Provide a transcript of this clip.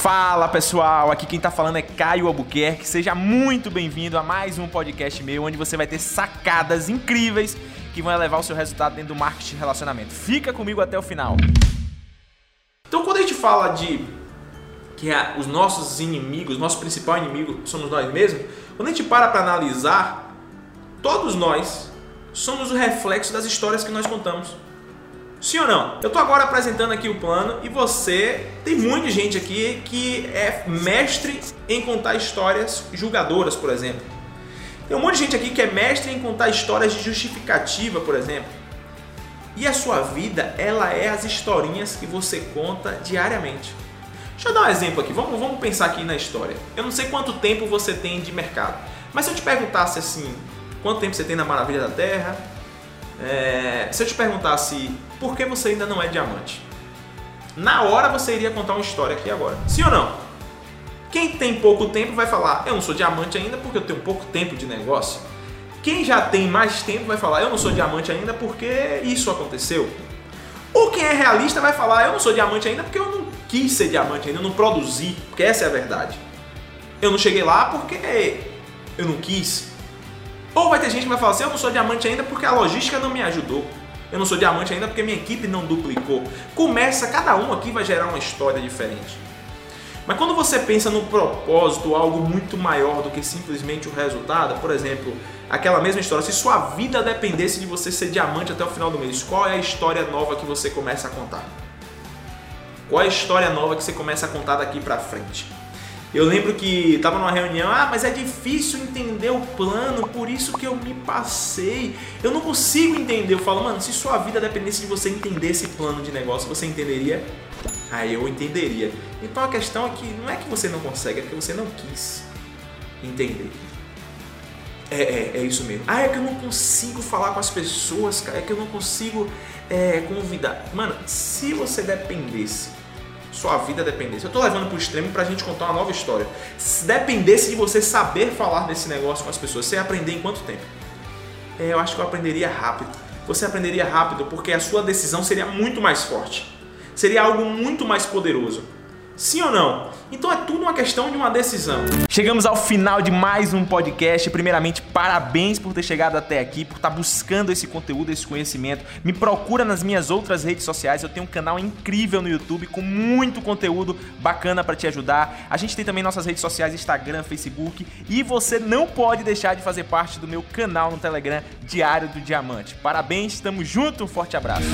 Fala pessoal, aqui quem tá falando é Caio Albuquerque. Seja muito bem-vindo a mais um podcast meu, onde você vai ter sacadas incríveis que vão elevar o seu resultado dentro do marketing de relacionamento. Fica comigo até o final. Então, quando a gente fala de que é os nossos inimigos, nosso principal inimigo somos nós mesmos, quando a gente para para analisar, todos nós somos o reflexo das histórias que nós contamos. Sim ou não? Eu tô agora apresentando aqui o plano e você tem muita gente aqui que é mestre em contar histórias julgadoras, por exemplo. Tem um monte de gente aqui que é mestre em contar histórias de justificativa, por exemplo. E a sua vida, ela é as historinhas que você conta diariamente. Deixa eu dar um exemplo aqui, vamos, vamos pensar aqui na história. Eu não sei quanto tempo você tem de mercado, mas se eu te perguntasse assim, quanto tempo você tem na Maravilha da Terra, é, se eu te perguntasse por que você ainda não é diamante, na hora você iria contar uma história aqui agora. Sim ou não? Quem tem pouco tempo vai falar, eu não sou diamante ainda porque eu tenho pouco tempo de negócio. Quem já tem mais tempo vai falar, eu não sou diamante ainda porque isso aconteceu. Ou quem é realista vai falar, eu não sou diamante ainda porque eu não quis ser diamante ainda, eu não produzi, porque essa é a verdade. Eu não cheguei lá porque eu não quis. Ou vai ter gente que vai falar assim: eu não sou diamante ainda porque a logística não me ajudou. Eu não sou diamante ainda porque minha equipe não duplicou. Começa, cada um aqui vai gerar uma história diferente. Mas quando você pensa no propósito, algo muito maior do que simplesmente o resultado, por exemplo, aquela mesma história, se sua vida dependesse de você ser diamante até o final do mês, qual é a história nova que você começa a contar? Qual é a história nova que você começa a contar daqui para frente? Eu lembro que estava numa reunião, ah, mas é difícil entender o plano, por isso que eu me passei. Eu não consigo entender. Eu falo, mano, se sua vida dependesse de você entender esse plano de negócio, você entenderia? Aí eu entenderia. Então a questão é que não é que você não consegue, é que você não quis entender. É, é, é isso mesmo. Ah, é que eu não consigo falar com as pessoas, cara. É que eu não consigo é, convidar. Mano, se você dependesse sua vida dependesse. Eu estou levando para o extremo para a gente contar uma nova história. Se dependesse de você saber falar desse negócio com as pessoas, você ia aprender em quanto tempo? É, eu acho que eu aprenderia rápido. Você aprenderia rápido porque a sua decisão seria muito mais forte. Seria algo muito mais poderoso. Sim ou não? Então é tudo uma questão de uma decisão. Chegamos ao final de mais um podcast. Primeiramente, parabéns por ter chegado até aqui, por estar buscando esse conteúdo, esse conhecimento. Me procura nas minhas outras redes sociais. Eu tenho um canal incrível no YouTube com muito conteúdo bacana para te ajudar. A gente tem também nossas redes sociais, Instagram, Facebook, e você não pode deixar de fazer parte do meu canal no Telegram Diário do Diamante. Parabéns, estamos junto, um forte abraço.